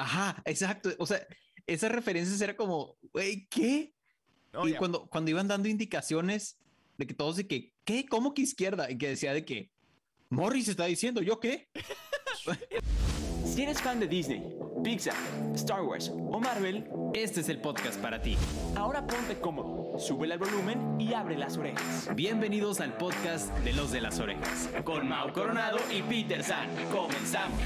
Ajá, exacto. O sea, esas referencias era como, güey, ¿qué? y cuando, cuando iban dando indicaciones de que todos de que, ¿qué? ¿Cómo que izquierda? Y que decía de que, Morris está diciendo, ¿yo qué? si eres fan de Disney, Pixar, Star Wars o Marvel, este es el podcast para ti. Ahora ponte cómodo, sube el volumen y abre las orejas. Bienvenidos al podcast de los de las orejas, con Mau Coronado y Peter San. Comenzamos.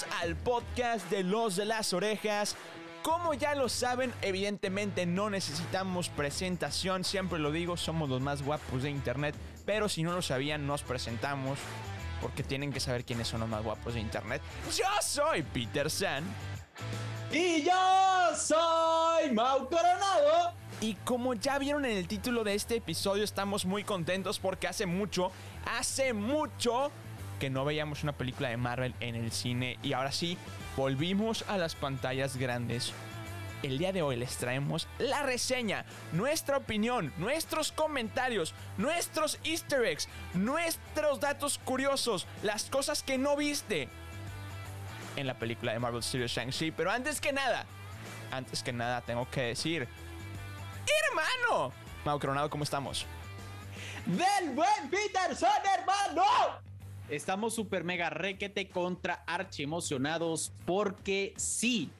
Bienvenidos al podcast de Los de las Orejas. Como ya lo saben, evidentemente no necesitamos presentación, siempre lo digo, somos los más guapos de internet, pero si no lo sabían, nos presentamos porque tienen que saber quiénes son los más guapos de internet. Yo soy Peter San. Y yo soy Mau Coronado. Y como ya vieron en el título de este episodio, estamos muy contentos porque hace mucho, hace mucho que no veíamos una película de Marvel en el cine y ahora sí, volvimos a las pantallas grandes. El día de hoy les traemos la reseña, nuestra opinión, nuestros comentarios, nuestros easter eggs, nuestros datos curiosos, las cosas que no viste en la película de Marvel Studios Shang-Chi. Pero antes que nada, antes que nada tengo que decir hermano. Mau Coronado, ¿cómo estamos? Del buen Peterson, hermano. Estamos super mega requete contra archi emocionados porque sí,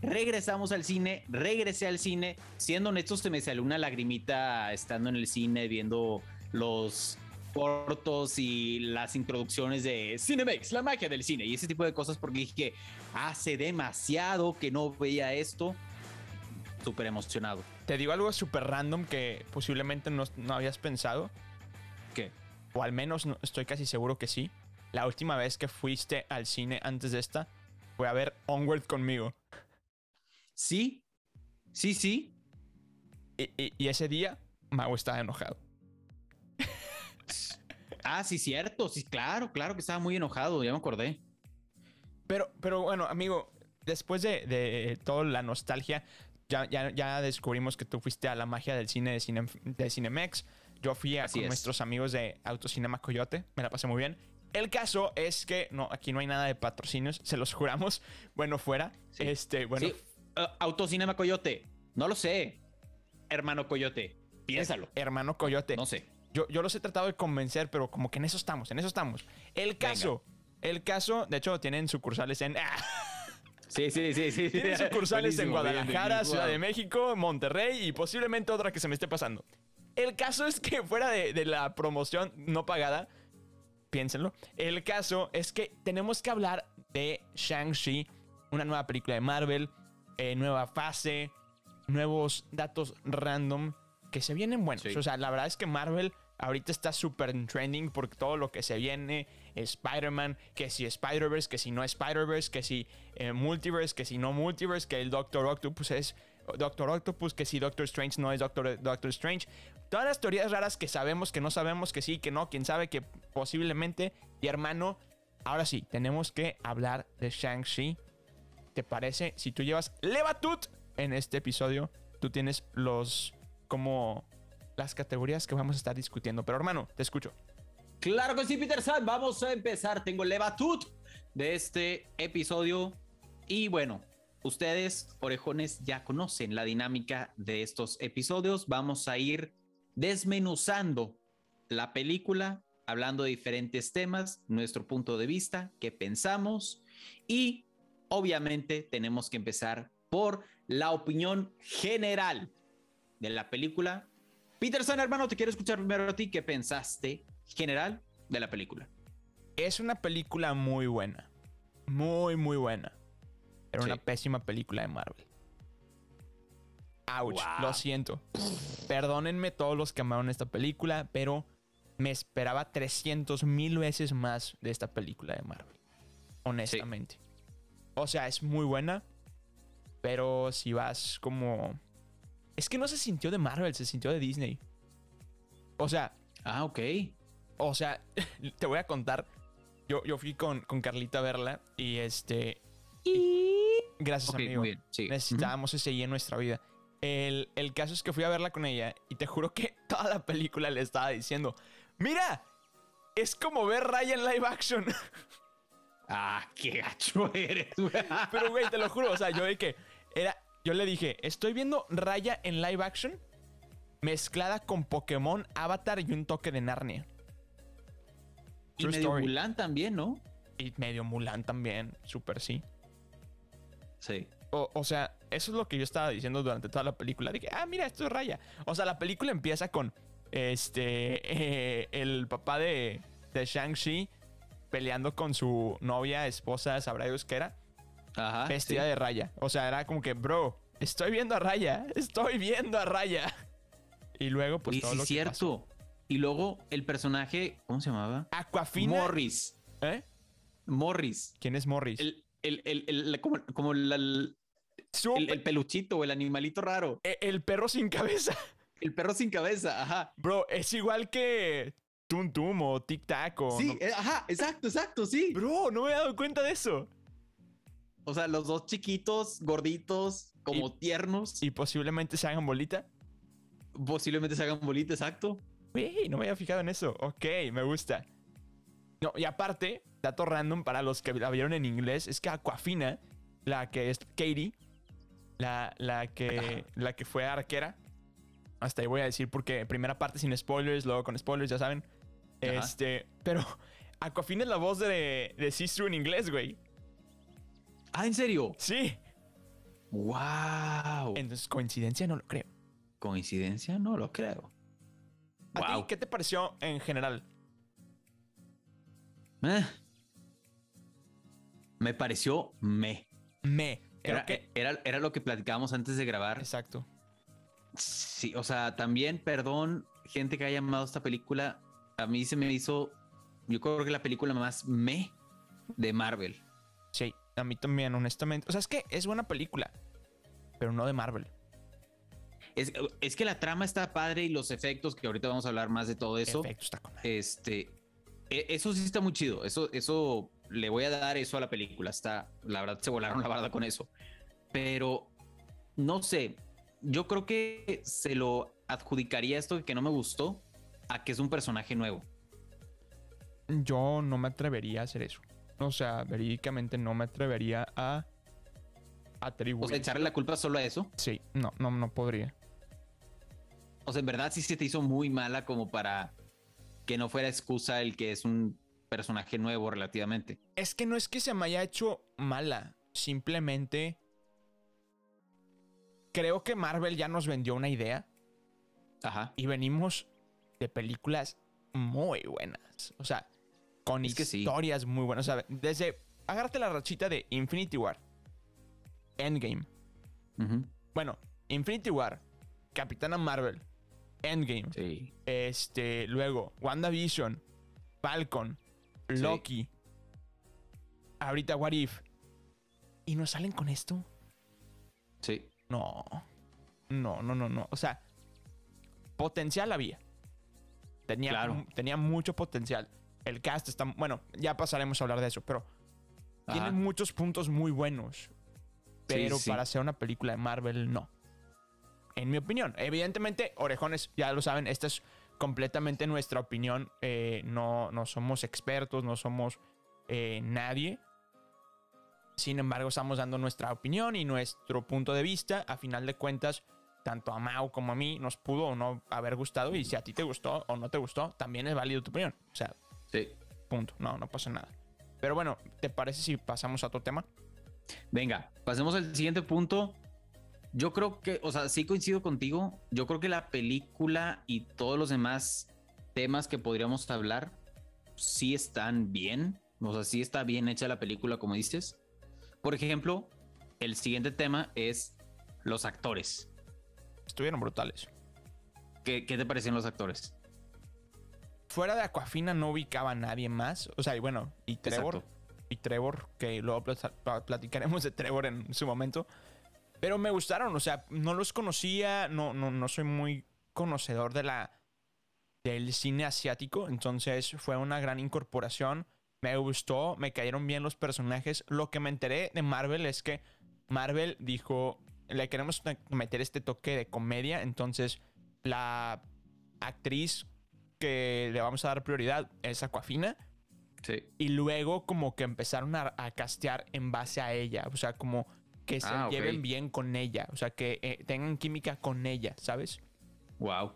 regresamos al cine, regresé al cine. Siendo honestos, se me salió una lagrimita estando en el cine viendo los cortos y las introducciones de Cinemex, la magia del cine y ese tipo de cosas porque dije hace demasiado que no veía esto súper emocionado. Te digo algo súper random que posiblemente no, habías pensado. ¿Qué? O al menos estoy casi seguro que sí. La última vez que fuiste al cine antes de esta fue a ver Onward conmigo. Sí, sí, sí. Y, ese día Mau estaba enojado. ah, sí, cierto. Sí, claro, claro que estaba muy enojado. Ya me acordé. Pero, pero bueno, amigo, después de, de toda la nostalgia, ya, descubrimos que tú fuiste a la magia del cine de, cine, de Cinemex. Yo fui a con nuestros amigos de Autocinema Coyote. Me la pasé muy bien. El caso es que no, aquí no hay nada de patrocinios, se los juramos. Bueno, fuera. Este, bueno. Uh, Autocinema Coyote. No lo sé. Hermano Coyote. Piénsalo. hermano Coyote. No sé. Yo, yo los he tratado de convencer, pero como que en eso estamos, en eso estamos. El caso. El caso, de hecho, tienen sucursales en. Sí, sí, sí, sí. Tiene sucursales en Guadalajara, Ciudad de México, Monterrey y posiblemente otra que se me esté pasando. El caso es que fuera de, la promoción no pagada, piénsenlo. El caso es que tenemos que hablar de Shang-Chi, una nueva película de Marvel, eh, nueva fase, nuevos datos random que se vienen buenos. O sea, la verdad es que Marvel ahorita está súper trending por todo lo que se viene. Spider-Man, que si Spider-Verse, que si no Spider-Verse, que si eh, Multiverse, que si no Multiverse, que el Doctor Octopus es Doctor Octopus, que si Doctor Strange no es Doctor, Doctor Strange. Todas las teorías raras que sabemos, que no sabemos, que sí, que no, quién sabe, que posiblemente. Y hermano, ahora sí, tenemos que hablar de Shang-Chi. ¿Te parece? Si tú llevas Levatut en este episodio, tú tienes los como las categorías que vamos a estar discutiendo. Pero hermano, te escucho. Claro que sí, Peter San. Vamos a empezar. Tengo levatut de este episodio. Y bueno, ustedes, orejones, ya conocen la dinámica de estos episodios. Vamos a ir desmenuzando la película, hablando de diferentes temas, nuestro punto de vista, qué pensamos. Y obviamente tenemos que empezar por la opinión general de la película. Peterson, hermano, te quiero escuchar primero a ti. ¿Qué pensaste general de la película. Es una película muy buena. Muy, muy buena. Era una pésima película de Marvel. Ouch, lo siento. Perdónenme todos los que amaron esta película, pero me esperaba 300 mil veces más de esta película de Marvel. Honestamente. O sea, es muy buena, pero si vas como... Es que no se sintió de Marvel, se sintió de Disney. O sea... Ah, ok. O sea, te voy a contar. Yo, yo fui con, con Carlita a verla y este. Y... Gracias, amigo. Necesitábamos ese guía en nuestra vida. El, el caso es que fui a verla con ella y te juro que toda la película le estaba diciendo, mira, es como ver Raya en live action. Ah, qué gacho eres, güey. Pero, güey, te lo juro, o sea, yo de que era, yo le dije, estoy viendo Raya en live action mezclada con Pokémon, Avatar y un toque de Narnia. Y medio Mulan también, ¿no? Y medio Mulan también, súper sí. Sí. O, sea, eso es lo que yo estaba diciendo durante toda la película. Dije, ah, mira, esto es Raya. O sea, la película empieza con este, eh, el papá de, de Shang-Chi peleando con su novia, esposa, sabrá Dios qué era. Ajá. Vestida de Raya. O sea, era como que, bro, estoy viendo a Raya. Estoy viendo a Raya. Y luego, pues y, todo lo cierto. Y luego el personaje, ¿cómo se llamaba? Aquafina. Morris. ¿Eh? Morris. ¿Quién es Morris? El, el, el, como, como el, el, peluchito o el animalito raro. E, el, perro sin cabeza. El perro sin cabeza, ajá. Bro, es igual que Tum Tum o Tic Tac o. Sí, eh, ajá, exacto, exacto, sí. Bro, no me he dado cuenta de eso. O sea, los dos chiquitos, gorditos, como tiernos. Y posiblemente se hagan bolita. Posiblemente se hagan bolita, exacto. Uy, no me había fijado en eso. Ok, me gusta. No, y aparte, dato random para los que la vieron en inglés, es que Aquafina, la que es Katie, la, la, que, la que fue arquera, hasta ahí voy a decir porque primera parte sin spoilers, luego con spoilers, ya saben. Este, pero Aquafina es la voz de, de Sister en inglés, güey. Ah, ¿en serio? Sí. Wow. Entonces, coincidencia no lo creo. Coincidencia no lo creo. ¿A ti qué te pareció en general? Eh. Me pareció me. Me. Era, era, lo que platicábamos antes de grabar. Exacto. Sí, o sea, también, perdón, gente que haya llamado esta película. A mí se me hizo, yo creo que la película más me de Marvel. Sí, a mí también, honestamente. O sea, es que es buena película, pero no de Marvel. Es, es, que la trama está padre y los efectos, que ahorita vamos a hablar más de todo eso. está este, eso sí está muy chido. Eso, eso le voy a dar eso a la película. Está, la verdad, se volaron la barda con eso. Pero no sé. Yo creo que se lo adjudicaría esto que no me gustó a que es un personaje nuevo. Yo no me atrevería a hacer eso. O sea, verídicamente no me atrevería a atribuir. O sea, echarle la culpa solo a eso. Sí, no, no, no podría. O sea, en verdad sí se te hizo muy mala como para que no fuera excusa el que es un personaje nuevo relativamente. Es que no es que se me haya hecho mala, simplemente creo que Marvel ya nos vendió una idea. Ajá. Y venimos de películas muy buenas. O sea, con historias muy buenas. O sea, desde. Agárrate la rachita de Infinity War. Endgame. Bueno, Infinity War. Capitana Marvel. Endgame. Sí. Este, luego, WandaVision, Falcon, Loki. Ahorita What If. ¿Y nos salen con esto? Sí. No. No, no, no, no. O sea, potencial había. Tenía, tenía mucho potencial. El cast está. Bueno, ya pasaremos a hablar de eso, pero tiene muchos puntos muy buenos. Pero para ser una película de Marvel, no en mi opinión. Evidentemente, orejones, ya lo saben, esta es completamente nuestra opinión. Eh, no, no somos expertos, no somos eh, nadie. Sin embargo, estamos dando nuestra opinión y nuestro punto de vista. A final de cuentas, tanto a Mau como a mí nos pudo o no haber gustado. Y si a ti te gustó o no te gustó, también es válido tu opinión. O sea, sí. punto. No, no pasa nada. Pero bueno, ¿te parece si pasamos a otro tema? Venga, pasemos al siguiente punto yo creo que, o sea, sí coincido contigo. Yo creo que la película y todos los demás temas que podríamos hablar sí están bien. O sea, sí está bien hecha la película, como dices. Por ejemplo, el siguiente tema es los actores. Estuvieron brutales. ¿Qué, te parecen los actores? Fuera de Aquafina no ubicaba a nadie más. O sea, y bueno, y Trevor. Y Trevor, que luego platicaremos de Trevor en su momento. Pero me gustaron, o sea, no los conocía, no, no, no soy muy conocedor de la, del cine asiático, entonces fue una gran incorporación. Me gustó, me cayeron bien los personajes. Lo que me enteré de Marvel es que Marvel dijo, le queremos meter este toque de comedia, entonces la actriz que le vamos a dar prioridad es Aquafina. Sí. Y luego como que empezaron a, castear en base a ella, o sea, como que se ah, lleven bien con ella, o sea, que eh, tengan química con ella, ¿sabes? Wow.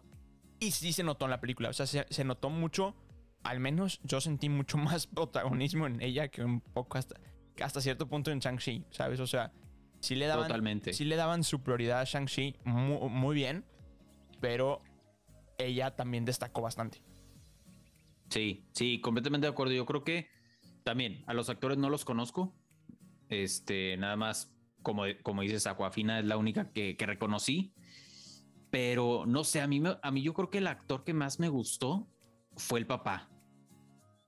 Y sí se notó en la película, o sea, se, notó mucho, al menos yo sentí mucho más protagonismo en ella que un poco hasta, hasta cierto punto en Shang-Chi, ¿sabes? O sea, sí le daban, Totalmente. Sí le daban su prioridad a Shang-Chi muy, muy bien, pero ella también destacó bastante. Sí, sí, completamente de acuerdo. Yo creo que también a los actores no los conozco. Este, nada más, como, como dices, Aquafina es la única que, reconocí. Pero no sé, a mí, a mí yo creo que el actor que más me gustó fue el papá.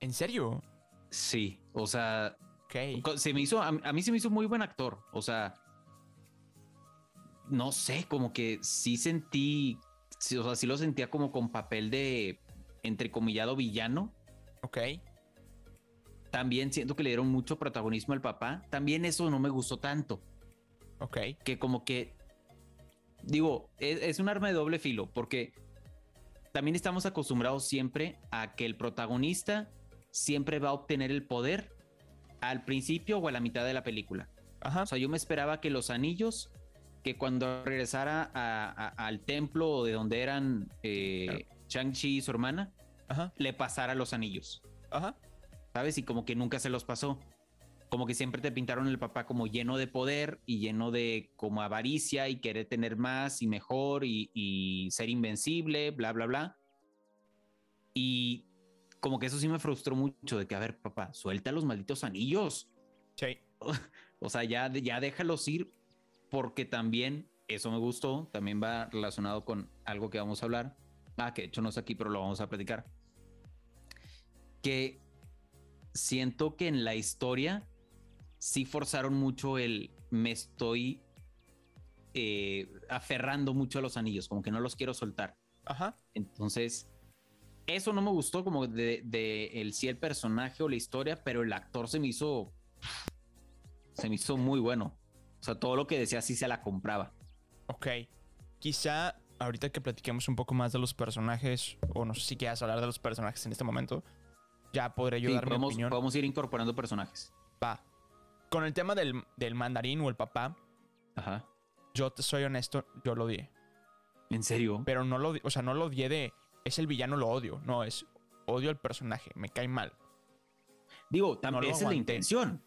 ¿En serio? Sí, o sea, se me hizo, a, mí se me hizo muy buen actor. O sea, no sé, como que sí sentí, o sea, sí lo sentía como con papel de entrecomillado villano. Ok. También siento que le dieron mucho protagonismo al papá. También eso no me gustó tanto. Ok. Que como que, digo, es, un arma de doble filo, porque también estamos acostumbrados siempre a que el protagonista siempre va a obtener el poder al principio o a la mitad de la película. Ajá. O sea, yo me esperaba que los anillos, que cuando regresara al templo de donde eran eh, Shang-Chi y su hermana, le pasara los anillos. Ajá. ¿Sabes? Y como que nunca se los pasó. Como que siempre te pintaron el papá como lleno de poder y lleno de como avaricia y querer tener más y mejor y, ser invencible, bla, bla, bla. Y como que eso sí me frustró mucho de que, a ver, papá, suelta los malditos anillos. Sí. O sea, ya, ya déjalos ir porque también, eso me gustó, también va relacionado con algo que vamos a hablar. Ah, que de hecho no es aquí, pero lo vamos a platicar que siento que en la historia sí forzaron mucho el me estoy eh, aferrando mucho a los anillos, como que no los quiero soltar. Ajá. Entonces, eso no me gustó como de, el sí el personaje o la historia, pero el actor se me hizo se me hizo muy bueno. O sea, todo lo que decía sí se la compraba. Ok. Quizá ahorita que platiquemos un poco más de los personajes, o no sé si quieras hablar de los personajes en este momento, ya podré yo dar podemos, mi opinión. Podemos ir incorporando personajes. Va. Con el tema del, del mandarín o el papá. Ajá. Yo te soy honesto, yo lo odié. ¿En serio? Pero no lo, o sea, no lo odié de es el villano, lo odio. No, es odio al personaje, me cae mal. Digo, también es la intención.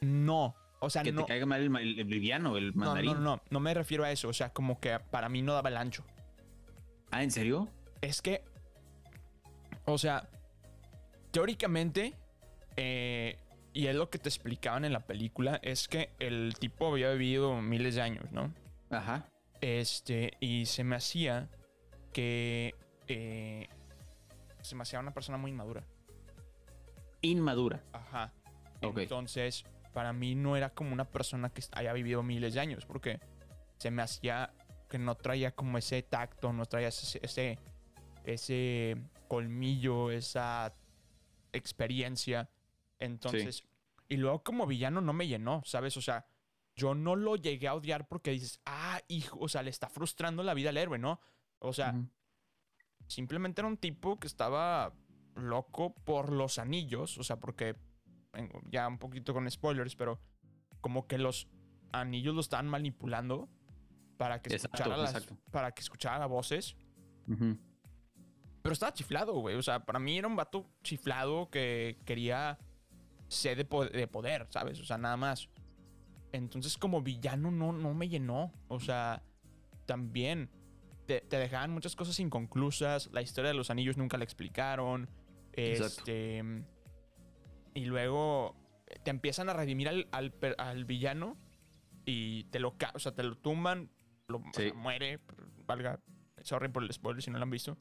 No, o sea, que no. te caiga mal el, villano, el mandarín. No, no, no, no me refiero a eso. O sea, como que para mí no daba el ancho. Ah, ¿en serio? Es que, o sea, teóricamente, eh, y es lo que te explicaban en la película, es que el tipo había vivido miles de años, ¿no? Ajá. Este, y se me hacía que eh, se me hacía una persona muy inmadura. Inmadura. Ajá. Entonces, para mí no era como una persona que haya vivido miles de años, porque se me hacía que no traía como ese tacto, no traía ese, ese, ese colmillo, esa experiencia. Entonces, y luego como villano no me llenó, ¿sabes? O sea, yo no lo llegué a odiar porque dices, ah, hijo, o sea, le está frustrando la vida al héroe, ¿no? O sea, simplemente era un tipo que estaba loco por los anillos, o sea, porque ya un poquito con spoilers, pero como que los anillos lo estaban manipulando para que escuchara las, para que escuchara voces. Pero estaba chiflado, güey. O sea, para mí era un vato chiflado que quería sed de, poder, ¿sabes? O sea, nada más. Entonces, como villano, no, no me llenó. O sea, también te, dejaban muchas cosas inconclusas. La historia de los anillos nunca la explicaron. Este. Y luego te empiezan a redimir al, villano y te lo, o sea, te lo tumban, lo, muere, valga, sorry por el spoiler si no lo han visto.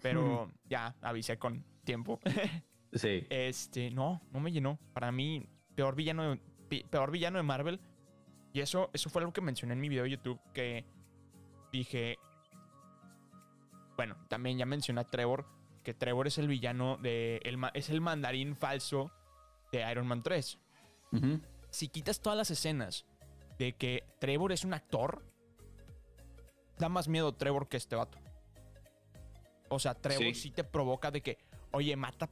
Pero ya avisé con tiempo. sí. Este, no, no me llenó. Para mí, peor villano de, peor villano de Marvel. Y eso, eso fue algo que mencioné en mi video de YouTube. Que dije. Bueno, también ya mencioné a Trevor. Que Trevor es el villano de. El, es el mandarín falso de Iron Man 3. Si quitas todas las escenas de que Trevor es un actor da más miedo Trevor que este vato. O sea, Trevor sí, te provoca de que, oye, mata,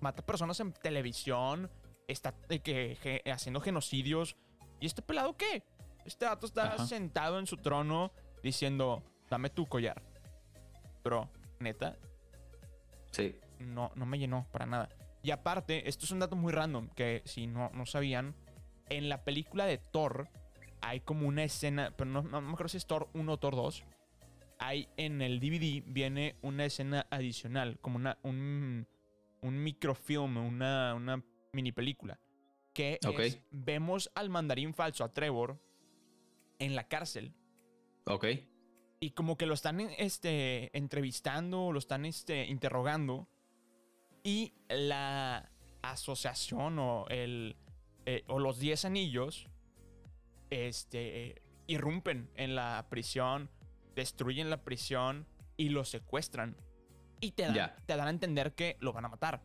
mata personas en televisión, está de que, haciendo genocidios. ¿Y este pelado qué? Este vato está sentado en su trono diciendo, dame tu collar. Bro, neta. Sí. No, no me llenó para nada. Y aparte, esto es un dato muy random que si no, no sabían, en la película de Thor hay como una escena, pero no, no me acuerdo si es Thor 1 o Thor 2. Hay en el DVD viene una escena adicional, como una, un, un microfilm, una, una mini película. Que vemos al mandarín falso, a Trevor, en la cárcel. Ok. Y como que lo están este, entrevistando, lo están este, interrogando. Y la asociación o, el, eh, o los 10 anillos este, irrumpen en la prisión, destruyen la prisión y lo secuestran. Y te dan, te dan a entender que lo van a matar.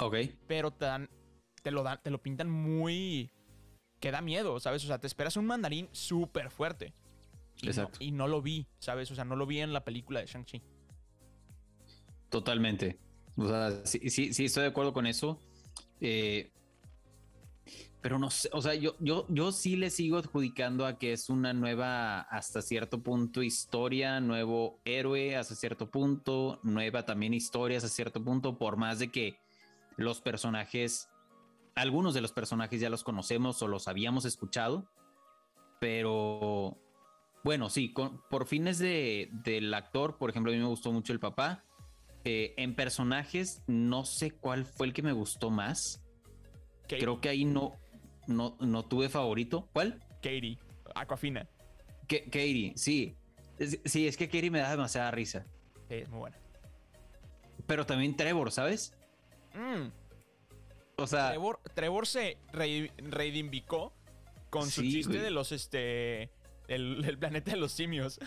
Ok. Pero te dan, te lo dan, te lo pintan muy que da miedo, ¿sabes? O sea, te esperas un mandarín súper fuerte. Y Exacto. No, y no lo vi, ¿sabes? O sea, no lo vi en la película de Shang-Chi. Totalmente. O sea, sí, sí, sí, estoy de acuerdo con eso. Eh, pero no sé, o sea, yo, yo, yo sí le sigo adjudicando a que es una nueva, hasta cierto punto, historia, nuevo héroe hasta cierto punto, nueva también historia hasta cierto punto, por más de que los personajes, algunos de los personajes ya los conocemos o los habíamos escuchado, pero bueno, sí, por fines de, del actor, por ejemplo, a mí me gustó mucho el papá. Eh, en personajes, no sé cuál fue el que me gustó más. Creo que ahí no, no, no tuve favorito. ¿Cuál? Katie, Aquafina. Katie, sí. sí, es que Katie me da demasiada risa. Sí, es muy buena. Pero también Trevor, ¿sabes? Mm. O sea. Trevor, se reivindicó con su chiste de los este. El, planeta de los simios.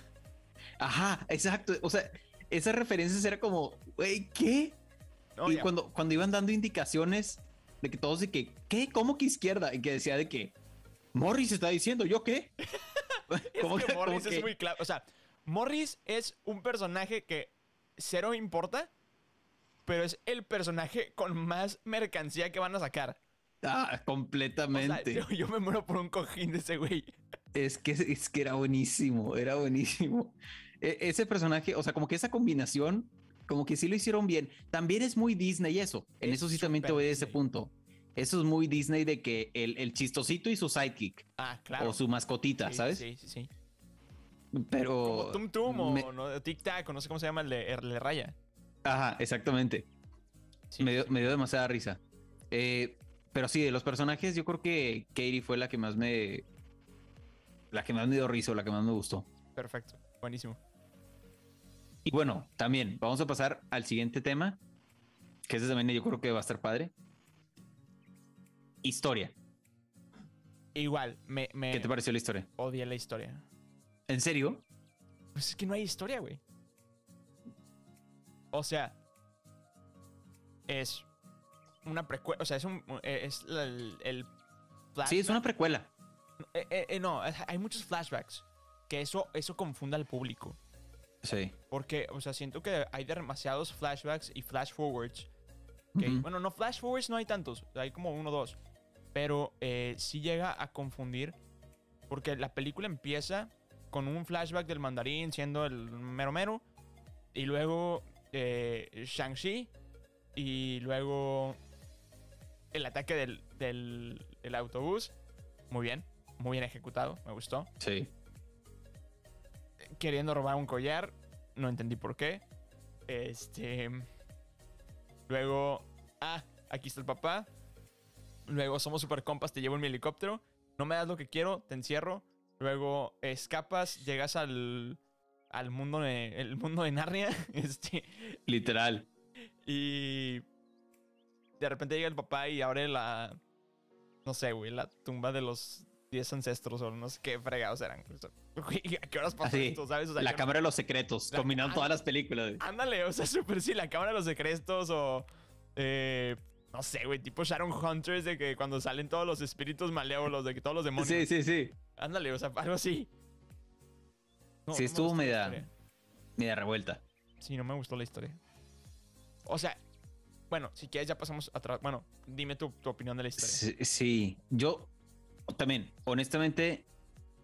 Ajá, exacto. O sea, esas referencias era como, güey, ¿qué? y cuando, cuando iban dando indicaciones de que todos de que, ¿qué? ¿Cómo que izquierda? Y que decía de que Morris está diciendo, ¿yo qué? es que Morris es muy claro. O sea, Morris es un personaje que cero importa pero es el personaje con más mercancía que van a sacar. Ah, completamente. yo, me muero por un cojín de ese güey. Es que, es que era buenísimo, era buenísimo. E, ese personaje, o sea, como que esa combinación, como que sí lo hicieron bien. También es muy Disney eso. En eso sí también te voy a ese punto. Eso es muy Disney de que el, chistosito y su sidekick. Ah, claro. O su mascotita, ¿sabes? Sí, sí, sí. Pero. Como Tum Tum o no, Tic Tac, o no sé cómo se llama el de, el de Raya. Ajá, exactamente. me, dio, me, dio, demasiada risa. Eh, pero sí, de los personajes, yo creo que Katie fue la que más me. La que más me dio risa, la que más me gustó. Perfecto, buenísimo. Y bueno, también vamos a pasar al siguiente tema, que ese también yo creo que va a estar padre. Historia. Igual, me, me. ¿Qué te pareció la historia? Odié la historia. ¿En serio? Pues es que no hay historia, güey. O sea, es una precuela. O sea, es un. Es el. sí, es una precuela. Eh, eh, eh, no, hay muchos flashbacks. Que eso, eso confunda al público. Sí. Porque, o sea, siento que hay demasiados flashbacks y flash forwards. Bueno, no, flash forwards no hay tantos. Hay como uno o dos. Pero sí llega a confundir. Porque la película empieza con un flashback del mandarín siendo el mero mero. Y luego eh, Shang-Chi y luego el ataque del, del, autobús. Muy bien, muy bien ejecutado, me gustó. Sí. Queriendo robar un collar, no entendí por qué. Este. Luego, ah, aquí está el papá. Luego somos super compas, te llevo en mi helicóptero. No me das lo que quiero, te encierro. Luego escapas, llegas al al mundo de, el mundo de Narnia. Este, Literal. Y de repente llega el papá y abre la, no sé, güey, la tumba de los 10 ancestros o no sé qué fregados eran. ¿A qué horas pasó esto, sabes? la Cámara de los Secretos, combinando todas las películas. Ándale, o sea, súper sí, la Cámara de los Secretos o... Eh, no sé, güey, tipo Sharon Hunters de que cuando salen todos los espíritus malévolos, de que todos los demonios. Sí, sí, sí. Ándale, o sea, algo así. sí, estuvo media, media revuelta. Sí, no me gustó la historia. O sea, bueno, si quieres ya pasamos atrás. Bueno, dime tu, opinión de la historia. Sí, yo también, honestamente,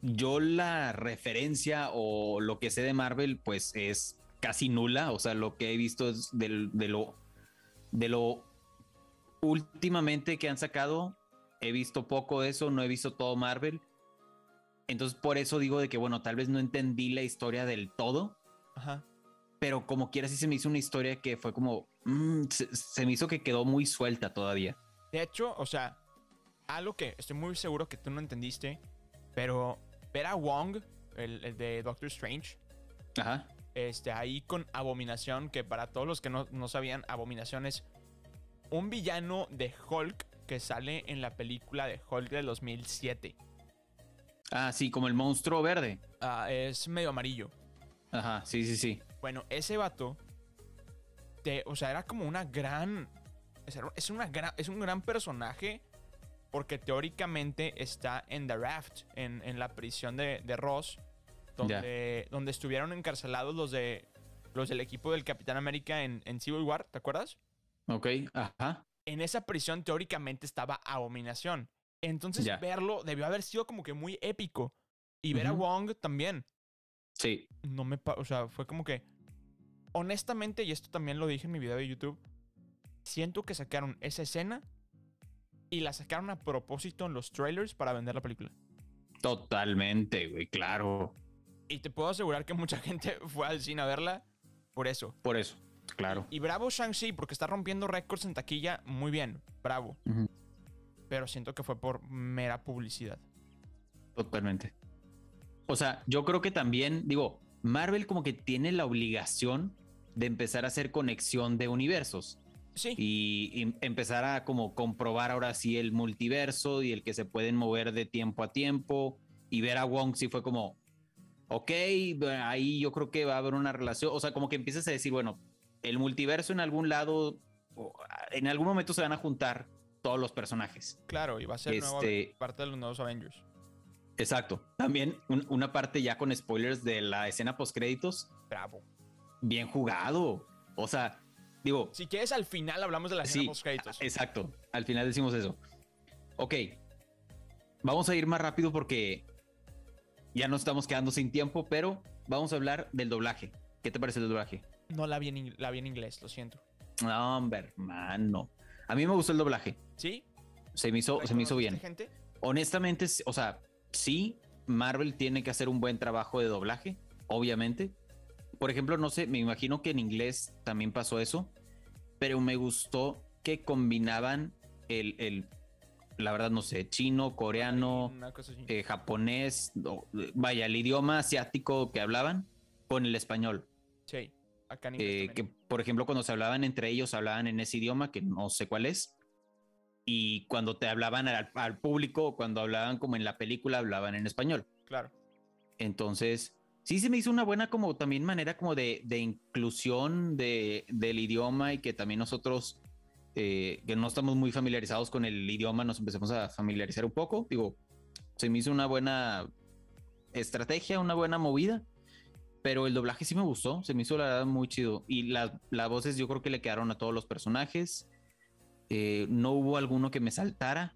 yo la referencia o lo que sé de Marvel, pues es casi nula. O sea, lo que he visto es de lo, de lo últimamente que han sacado. He visto poco de eso, no he visto todo Marvel. Entonces, por eso digo de que, bueno, tal vez no entendí la historia del todo. Ajá. Pero como quiera, sí se me hizo una historia que fue como. Mm, se, me hizo que quedó muy suelta todavía. De hecho, o sea, algo que estoy muy seguro que tú no entendiste, pero ver a Wong, el, de Doctor Strange, Ajá. Este, ahí con Abominación, que para todos los que no, no sabían, Abominación es un villano de Hulk que sale en la película de Hulk del 2007. Ah, sí, como el monstruo verde. Ah, es medio amarillo. Ajá, sí, sí, sí. Bueno, ese vato, o sea, era como una gran, es, una es un gran personaje porque teóricamente está en The Raft, en, la prisión de, Ross, donde, donde estuvieron encarcelados los de los del equipo del Capitán América en, en Civil War, ¿te acuerdas? Ok, ajá. En esa prisión teóricamente estaba Abominación. Entonces verlo debió haber sido como que muy épico. Y ver a Wong también. Sí. No me... O sea, fue como que... Honestamente, y esto también lo dije en mi video de YouTube, siento que sacaron esa escena y la sacaron a propósito en los trailers para vender la película. Totalmente, güey, claro. Y te puedo asegurar que mucha gente fue al cine a verla por eso. Por eso, claro. Y, bravo Shang-Chi, porque está rompiendo récords en taquilla, muy bien, bravo pero siento que fue por mera publicidad. Totalmente. O sea, yo creo que también, digo, Marvel como que tiene la obligación de empezar a hacer conexión de universos. Sí. Y, empezar a como comprobar ahora sí el multiverso y el que se pueden mover de tiempo a tiempo. Y ver a Wong sí fue como, ok, ahí yo creo que va a haber una relación. O sea, como que empiezas a decir, bueno, el multiverso en algún lado, en algún momento se van a juntar todos los personajes. Claro, y va a ser este, parte de los nuevos Avengers. Exacto. También una parte ya con spoilers de la escena post créditos. Bravo. Bien jugado. O sea, digo. Si quieres, al final hablamos de la escena post créditos. Exacto. Al final decimos eso. Ok. Vamos a ir más rápido porque ya no estamos quedando sin tiempo, pero vamos a hablar del doblaje. ¿Qué te parece el doblaje? No la vi en, la vi en inglés, lo siento. No, hombre, hermano. A mí me gustó el doblaje. ¿Sí? Se me hizo, se me hizo bien. Gente? Honestamente, o sea, sí, Marvel tiene que hacer un buen trabajo de doblaje, obviamente. Por ejemplo, no sé, me imagino que en inglés también pasó eso, pero me gustó que combinaban el, la verdad no sé, chino, coreano, eh, japonés, vaya, el idioma asiático que hablaban con el español. Sí. Eh, que, por ejemplo, cuando se hablaban entre ellos, hablaban en ese idioma que no sé cuál es. Y cuando te hablaban al, público, cuando hablaban como en la película, hablaban en español. Claro. Entonces, sí se me hizo una buena como también manera como de, inclusión de, del idioma y que también nosotros, eh, que no estamos muy familiarizados con el idioma, nos empecemos a familiarizar un poco. Digo, se me hizo una buena estrategia, una buena movida. Pero el doblaje sí me gustó, se me hizo la verdad muy chido. Y las voces yo creo que le quedaron a todos los personajes. Eh, no hubo alguno que me saltara.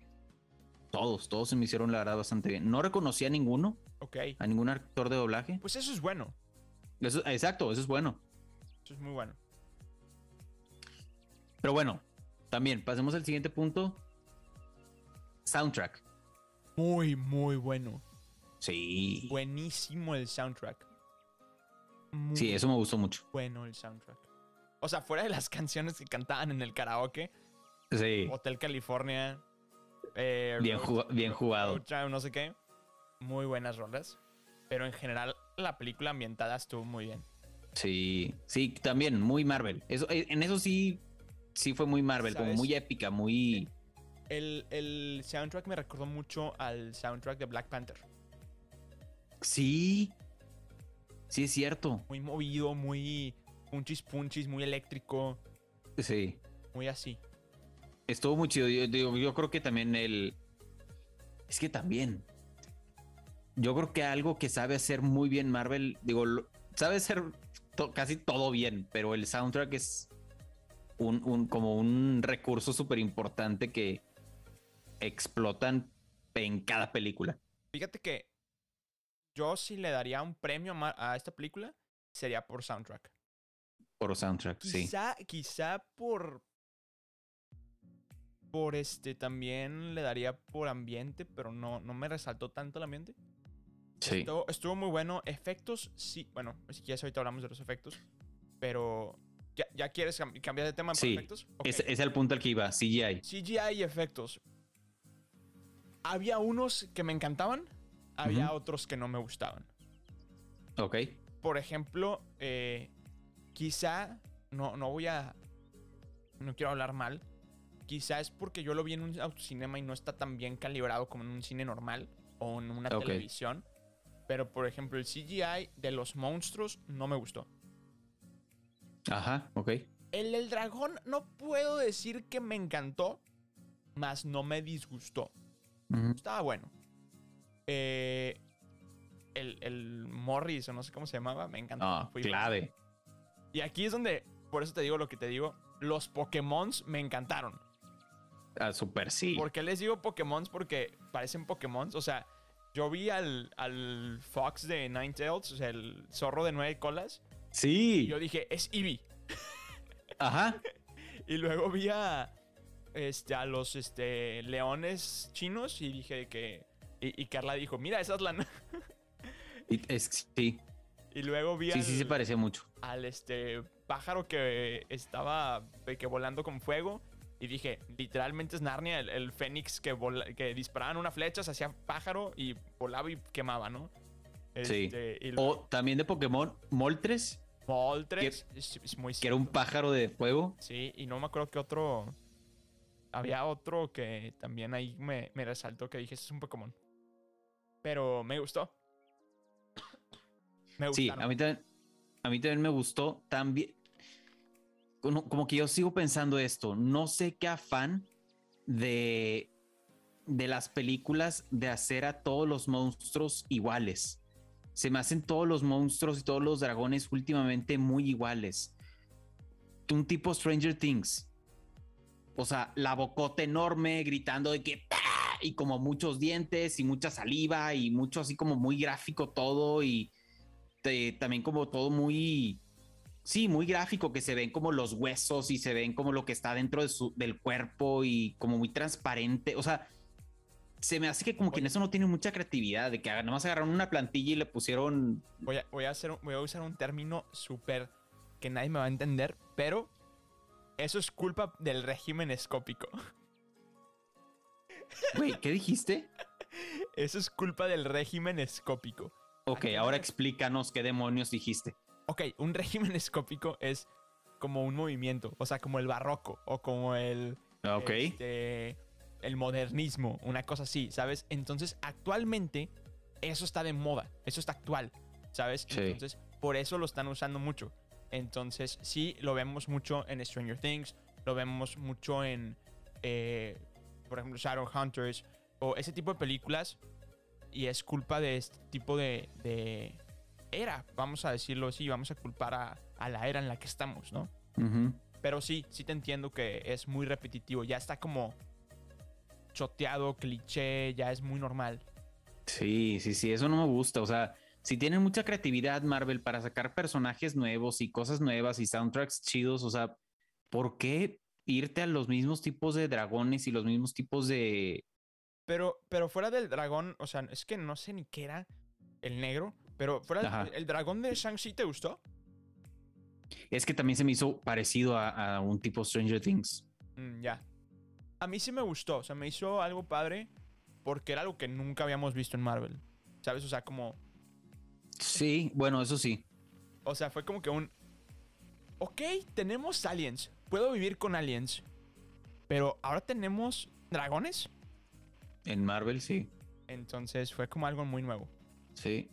Todos, todos se me hicieron la verdad bastante bien. No reconocí a ninguno. Ok. A ningún actor de doblaje. Pues eso es bueno. Eso, exacto, eso es bueno. Eso es muy bueno. Pero bueno, también pasemos al siguiente punto. Soundtrack. Muy, muy bueno. Sí. Buenísimo el soundtrack sí, eso me gustó mucho. Bueno el soundtrack. O sea, fuera de las canciones que cantaban en el karaoke. Sí. Hotel California. Eh, bien, bien jugado. no sé qué. Muy buenas rolas. Pero en general, la película ambientada estuvo muy bien. Sí, sí, también muy Marvel. Eso, eh, en eso sí, sí fue muy Marvel, como muy épica, muy. El, el soundtrack me recordó mucho al soundtrack de Black Panther. Sí, Sí, es cierto. Muy movido, muy punchis punchis, muy eléctrico. Sí. Muy así. Estuvo muy chido. Yo, yo creo que también el. Es que también. Yo creo que algo que sabe hacer muy bien Marvel, digo, sabe hacer casi todo bien, pero el soundtrack es un, como un recurso súper importante que explotan en cada película. Fíjate que yo si le daría un premio a esta película sería por soundtrack. Por soundtrack, sí. Quizá por. Por este también le daría por ambiente, pero no, no me resaltó tanto el ambiente. Sí. Estuvo, muy bueno. Efectos, sí. Bueno, si quieres, ahorita hablamos de los efectos. Pero. ¿Ya, quieres cambiar de tema sí, efectos? Es, es el punto al que iba, CGI. CGI y efectos. Había unos que me encantaban, había otros que no me gustaban. Ok. Por ejemplo, eh, quizá, no, no voy a, no quiero hablar mal, quizá es porque yo lo vi en un autocinema y no está tan bien calibrado como en un cine normal o en una televisión. Pero, por ejemplo, el CGI de los monstruos no me gustó. Ajá, ok. El del dragón no puedo decir que me encantó, más no me disgustó. Estaba bueno. Eh, el, el, Morris, o no sé cómo se llamaba, me encantó. Ah, clave. Y aquí es donde, por eso te digo lo que te digo, los Pokémon me encantaron. Ah, super sí. ¿Por qué les digo Pokémon? Porque parecen Pokémon. O sea, yo vi al, al Fox de Ninetales, o sea, el zorro de nueve colas. Sí. Y yo dije, es Eevee. Ajá. y luego vi a, este, a los este, leones chinos y dije que... Y, Carla dijo, mira, esa es la... es, sí. Y luego vi Sí, sí, se parece mucho. Al este pájaro que estaba que volando con fuego. Y dije, literalmente es Narnia, el, fénix que, que disparaban una flecha, se hacía pájaro y volaba y quemaba, ¿no? sí. Este, o también de Pokémon, Moltres. Moltres, es, muy Que era un pájaro de fuego. Sí, y no me acuerdo que otro. Había otro que también ahí me, me resaltó que dije, es un Pokémon. Pero me gustó. Sí, a mí también, a mí también me gustó. También, como, que yo sigo pensando esto, no sé qué afán de, de las películas de hacer a todos los monstruos iguales. Se me hacen todos los monstruos y todos los dragones últimamente muy iguales. Un tipo Stranger Things. O sea, la bocota enorme gritando de que y como muchos dientes y mucha saliva y mucho así como muy gráfico todo y también como todo muy, sí, muy gráfico, que se ven como los huesos y se ven como lo que está dentro de su, del cuerpo y como muy transparente. O sea, se me hace que como que en eso no tiene mucha creatividad, de que nada más agarraron una plantilla y le pusieron... Voy a, voy a, hacer, voy a usar un término súper que nadie me va a entender, pero eso es culpa del régimen escópico. Güey, ¿qué dijiste? Eso es culpa del régimen escópico. Ok, ahora explícanos qué demonios dijiste. Ok, un régimen escópico es como un movimiento, o sea, como el barroco o como el... Ah, ok. Este, el modernismo, una cosa así, ¿sabes? Entonces, actualmente, eso está de moda, eso está actual, ¿sabes? Sí. Entonces, por eso lo están usando mucho. Entonces, sí, lo vemos mucho en Stranger Things, lo vemos mucho en, eh, por ejemplo, Shadowhunters, o ese tipo de películas y es culpa de este tipo de, era, vamos a decirlo así, vamos a culpar a, la era en la que estamos, ¿no? Pero sí, sí te entiendo que es muy repetitivo, ya está como choteado, cliché, ya es muy normal. Sí, sí, sí, eso no me gusta, o sea, si tienen mucha creatividad Marvel para sacar personajes nuevos y cosas nuevas y soundtracks chidos, o sea, ¿por qué irte a los mismos tipos de dragones y los mismos tipos de, pero, pero fuera del dragón, o sea, es que no sé ni qué era el negro, pero fuera el dragón de Shang-Chi, ¿te gustó? Es que también se me hizo parecido a, un tipo Stranger Things. Mm, ya. A mí sí me gustó, o sea, me hizo algo padre porque era algo que nunca habíamos visto en Marvel. ¿Sabes? O sea, como... Sí, bueno, eso sí. O sea, fue como que un... Ok, tenemos aliens. Puedo vivir con aliens. Pero ahora tenemos dragones. En Marvel, sí. Entonces fue como algo muy nuevo. Sí.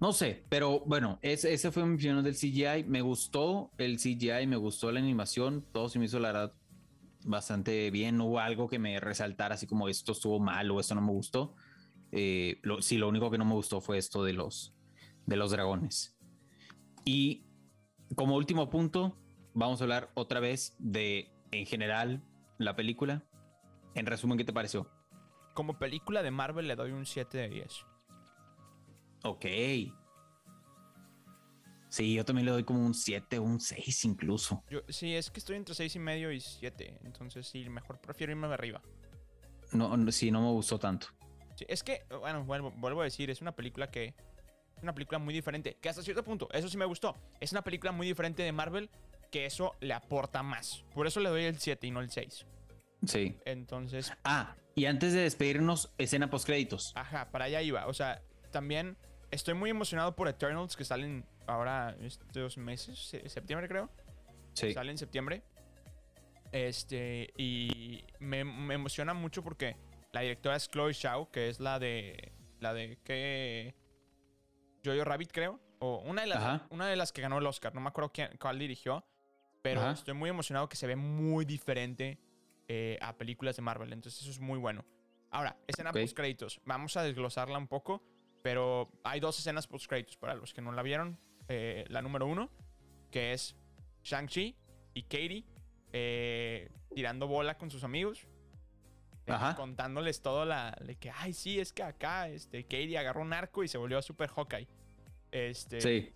No sé, pero bueno, ese, fue mi opinión del CGI. Me gustó el CGI, me gustó la animación. Todo se me hizo, la verdad, bastante bien. No hubo algo que me resaltara así como esto estuvo mal o esto no me gustó. Eh, lo, sí, lo único que no me gustó fue esto de los, de los dragones. Y como último punto, vamos a hablar otra vez de, en general, la película. En resumen, ¿qué te pareció? Como película de Marvel le doy un 7 de 10. Ok. Sí, yo también le doy como un 7 o un 6 incluso. Yo, sí, es que estoy entre 6 y medio y 7. Entonces sí, mejor prefiero irme de arriba. No, no, sí, no me gustó tanto. Sí, es que, bueno, vuelvo, vuelvo a decir, es una película que... Es una película muy diferente. Que hasta cierto punto, eso sí me gustó. Es una película muy diferente de Marvel que eso le aporta más. Por eso le doy el 7 y no el 6. Sí. Entonces... Ah, y antes de despedirnos, escena post créditos. Ajá, para allá iba. O sea, también estoy muy emocionado por Eternals que salen ahora estos meses, septiembre creo. Sí. Sale en septiembre. Este, y me, me, emociona mucho porque la directora es Chloe Shao, que es la de. La de que. Jojo Rabbit, creo. O una de, las, una de las que ganó el Oscar. No me acuerdo quién, cuál dirigió. Pero estoy muy emocionado que se ve muy diferente eh, a películas de Marvel. Entonces, eso es muy bueno. Ahora, escena post créditos. Vamos a desglosarla un poco. Pero hay dos escenas post créditos para los que no la vieron. Eh, la número uno, que es Shang-Chi y Katie eh, tirando bola con sus amigos. Eh, contándoles todo la de que, ay, sí, es que acá este, Katie agarró un arco y se volvió a Super Hawkeye. Este, sí.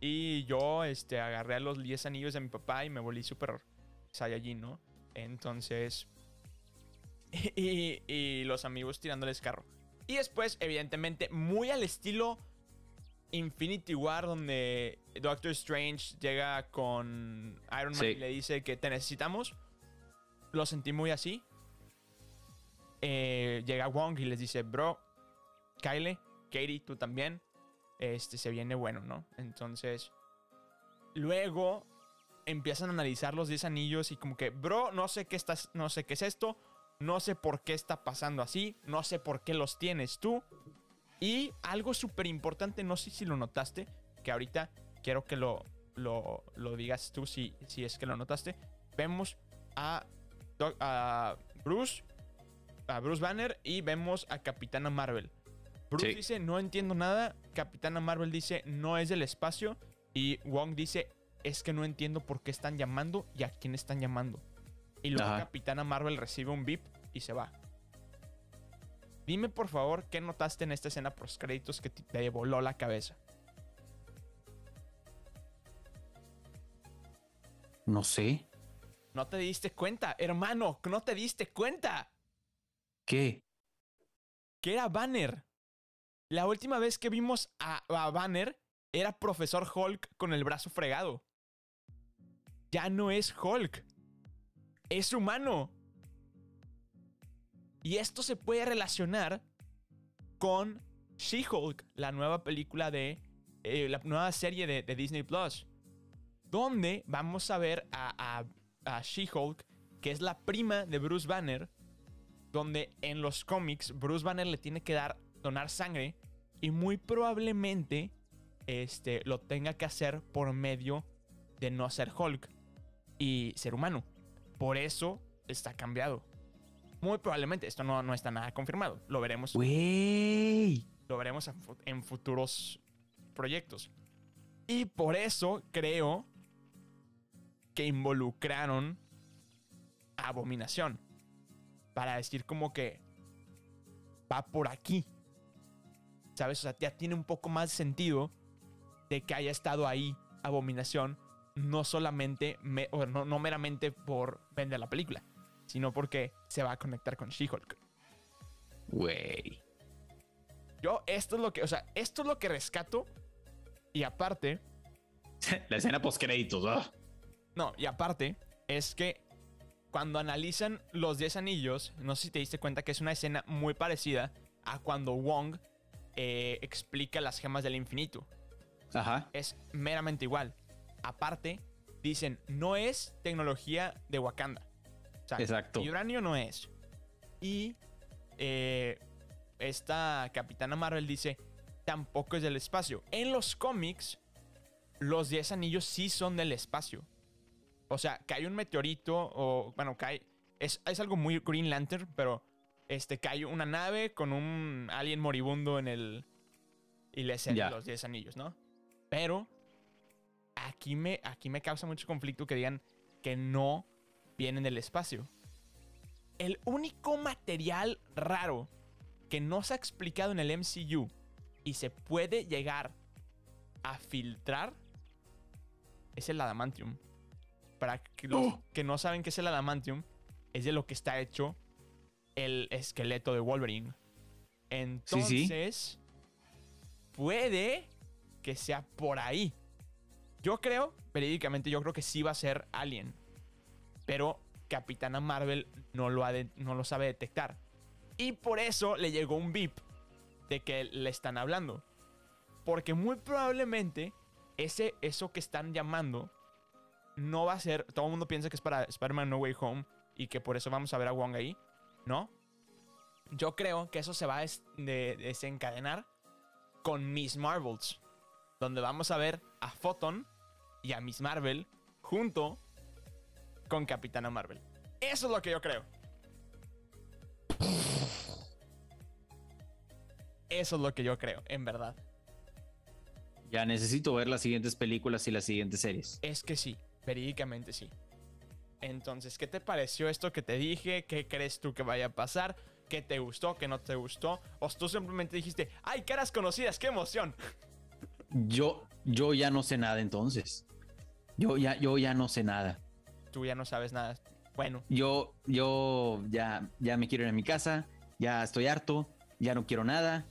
Y yo este, agarré a los 10 anillos de mi papá y me volví Super Saiyajin, ¿no? Entonces. Y, y los amigos tirándoles carro. Y después, evidentemente, muy al estilo Infinity War, donde Doctor Strange llega con Iron Man y le dice que te necesitamos. Lo sentí muy así. Eh, llega Wong y les dice, bro, Kyle, Katie, tú también. Este se viene bueno, ¿no? Entonces, luego empiezan a analizar los 10 anillos y como que, bro, no sé qué estás, no sé qué es esto, no sé por qué está pasando así, no sé por qué los tienes tú. Y algo súper importante, no sé si lo notaste, que ahorita quiero que lo, lo, digas tú si, si es que lo notaste. Vemos a, a Bruce, a Bruce Banner y vemos a Capitana Marvel. Bruce dice, no entiendo nada. Capitana Marvel dice, no es del espacio. Y Wong dice, es que no entiendo por qué están llamando y a quién están llamando. Y luego Capitana Marvel recibe un beep y se va. Dime por favor qué notaste en esta escena post créditos que te voló la cabeza. No sé. No te diste cuenta, hermano, no te diste cuenta. ¿Qué? Que era Banner. La última vez que vimos a, a Banner era Profesor Hulk con el brazo fregado. Ya no es Hulk. Es humano. Y esto se puede relacionar con She-Hulk, la nueva película de. Eh, la nueva serie de, Disney Plus. Donde vamos a ver a, She-Hulk, que es la prima de Bruce Banner. Donde en los cómics Bruce Banner le tiene que dar, donar sangre. Y muy probablemente este, lo tenga que hacer por medio de no ser Hulk y ser humano. Por eso está cambiado. Muy probablemente, esto no, no está nada confirmado. Lo veremos. Lo veremos en, futuros proyectos. Y por eso creo que involucraron a Abominación. Para decir como que va por aquí. ¿Sabes? O sea, ya tiene un poco más sentido de que haya estado ahí Abominación. No solamente, no, no meramente por vender la película sino porque se va a conectar con She-Hulk. Güey. Yo, esto es lo que, o sea, esto es lo que rescato. Y aparte. La escena post créditos, ¿no? No, y aparte, es que cuando analizan los 10 anillos, no sé si te diste cuenta que es una escena muy parecida a cuando Wong eh, explica las gemas del infinito. Ajá. Es meramente igual. Aparte, dicen, no es tecnología de Wakanda. Exacto. Y uranio no es. Y eh, esta Capitana Marvel dice, tampoco es del espacio. En los cómics, los 10 anillos sí son del espacio. O sea, cae un meteorito o, bueno, cae... Es, es algo muy Green Lantern, pero este, cae una nave con un alien moribundo en el... Y le hacen los 10 anillos, ¿no? Pero aquí me, aquí me causa mucho conflicto que digan que no vienen del espacio. El único material raro que no se ha explicado en el MCU y se puede llegar a filtrar es el adamantium. Para que los ¡Oh! que no saben qué es el adamantium, es de lo que está hecho el esqueleto de Wolverine. Entonces, puede que sea por ahí. Yo creo, verídicamente, yo creo que sí va a ser Alien. Pero Capitana Marvel no lo, no lo sabe detectar. Y por eso le llegó un beep de que le están hablando. Porque muy probablemente ese, eso que están llamando no va a ser. Todo el mundo piensa que es para Spider-Man No Way Home y que por eso vamos a ver a Wong ahí. ¿No? Yo creo que eso se va a desencadenar con Miss Marvels. Donde vamos a ver a Photon y a Miss Marvel junto con Capitana Marvel. Eso es lo que yo creo. Eso es lo que yo creo, en verdad. Ya necesito ver las siguientes películas y las siguientes series. Es que sí, verídicamente sí. Entonces, ¿qué te pareció esto que te dije? ¿Qué crees tú que vaya a pasar? ¿Qué te gustó? ¿Qué no te gustó? ¿O tú simplemente dijiste, ¡ay, caras conocidas! ¡Qué emoción! Yo, yo ya no sé nada entonces. Yo ya, yo ya no sé nada. Tú ya no sabes nada. Bueno. Yo, yo ya, ya me quiero ir a mi casa. Ya estoy harto. Ya no quiero nada.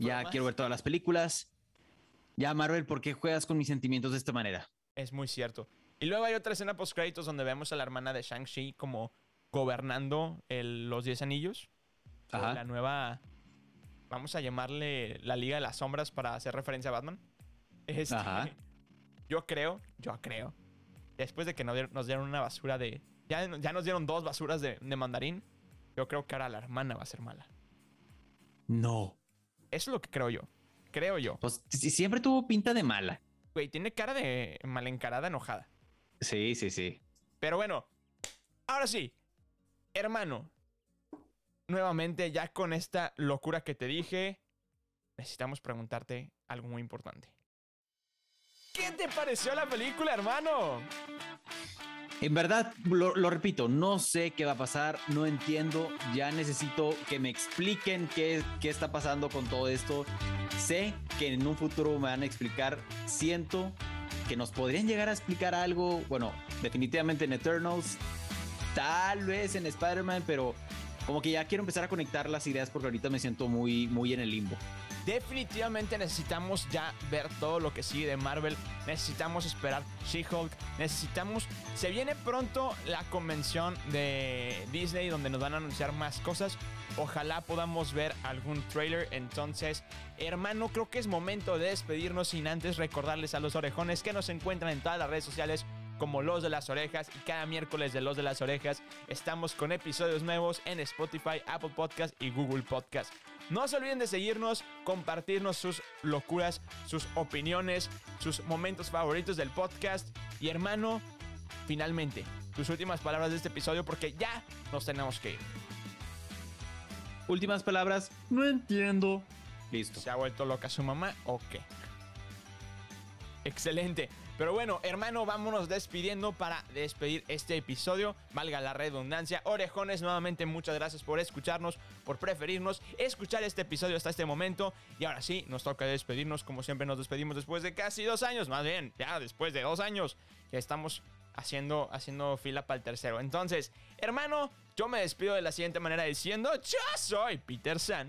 Ya, quiero ver todas las películas. Ya, Marvel, ¿por qué juegas con mis sentimientos de esta manera? Es muy cierto. Y luego hay otra escena post créditos donde vemos a la hermana de Shang-Chi como gobernando los 10 anillos. Ajá. La nueva. Vamos a llamarle la Liga de las Sombras para hacer referencia a Batman. Este, Ajá. Yo creo, yo creo. Después de que nos dieron una basura de. Ya, ya nos dieron dos basuras de, de mandarín. Yo creo que ahora la hermana va a ser mala. No. Eso es lo que creo yo. Creo yo. Pues siempre tuvo pinta de mala. Güey, tiene cara de mal encarada, enojada. Sí, sí, sí. Pero bueno, ahora sí. Hermano, nuevamente ya con esta locura que te dije, necesitamos preguntarte algo muy importante. ¿Qué te pareció la película, hermano? En verdad, lo, repito, no sé qué va a pasar, no entiendo, ya necesito que me expliquen qué, qué está pasando con todo esto. Sé que en un futuro me van a explicar, siento que nos podrían llegar a explicar algo, bueno, definitivamente en Eternals, tal vez en Spider-Man, pero como que ya quiero empezar a conectar las ideas porque ahorita me siento muy, muy en el limbo. Definitivamente necesitamos ya ver todo lo que sigue de Marvel. Necesitamos esperar She-Hulk. Necesitamos. Se viene pronto la convención de Disney donde nos van a anunciar más cosas. Ojalá podamos ver algún trailer. Entonces, hermano, creo que es momento de despedirnos sin antes recordarles a los orejones que nos encuentran en todas las redes sociales como Los de las Orejas y cada miércoles de Los de las Orejas estamos con episodios nuevos en Spotify, Apple Podcast y Google Podcast. No se olviden de seguirnos, compartirnos sus locuras, sus opiniones, sus momentos favoritos del podcast. Y hermano, finalmente, tus últimas palabras de este episodio porque ya nos tenemos que ir. Últimas palabras, no entiendo. Listo. ¿Se ha vuelto loca su mamá o qué? Excelente. Pero bueno, hermano, vámonos despidiendo para despedir este episodio. Valga la redundancia. Orejones, nuevamente muchas gracias por escucharnos, por preferirnos, escuchar este episodio hasta este momento. Y ahora sí, nos toca despedirnos como siempre nos despedimos después de casi dos años. Más bien, ya después de dos años que estamos haciendo, haciendo fila para el tercero. Entonces, hermano, yo me despido de la siguiente manera diciendo, yo soy Peter San.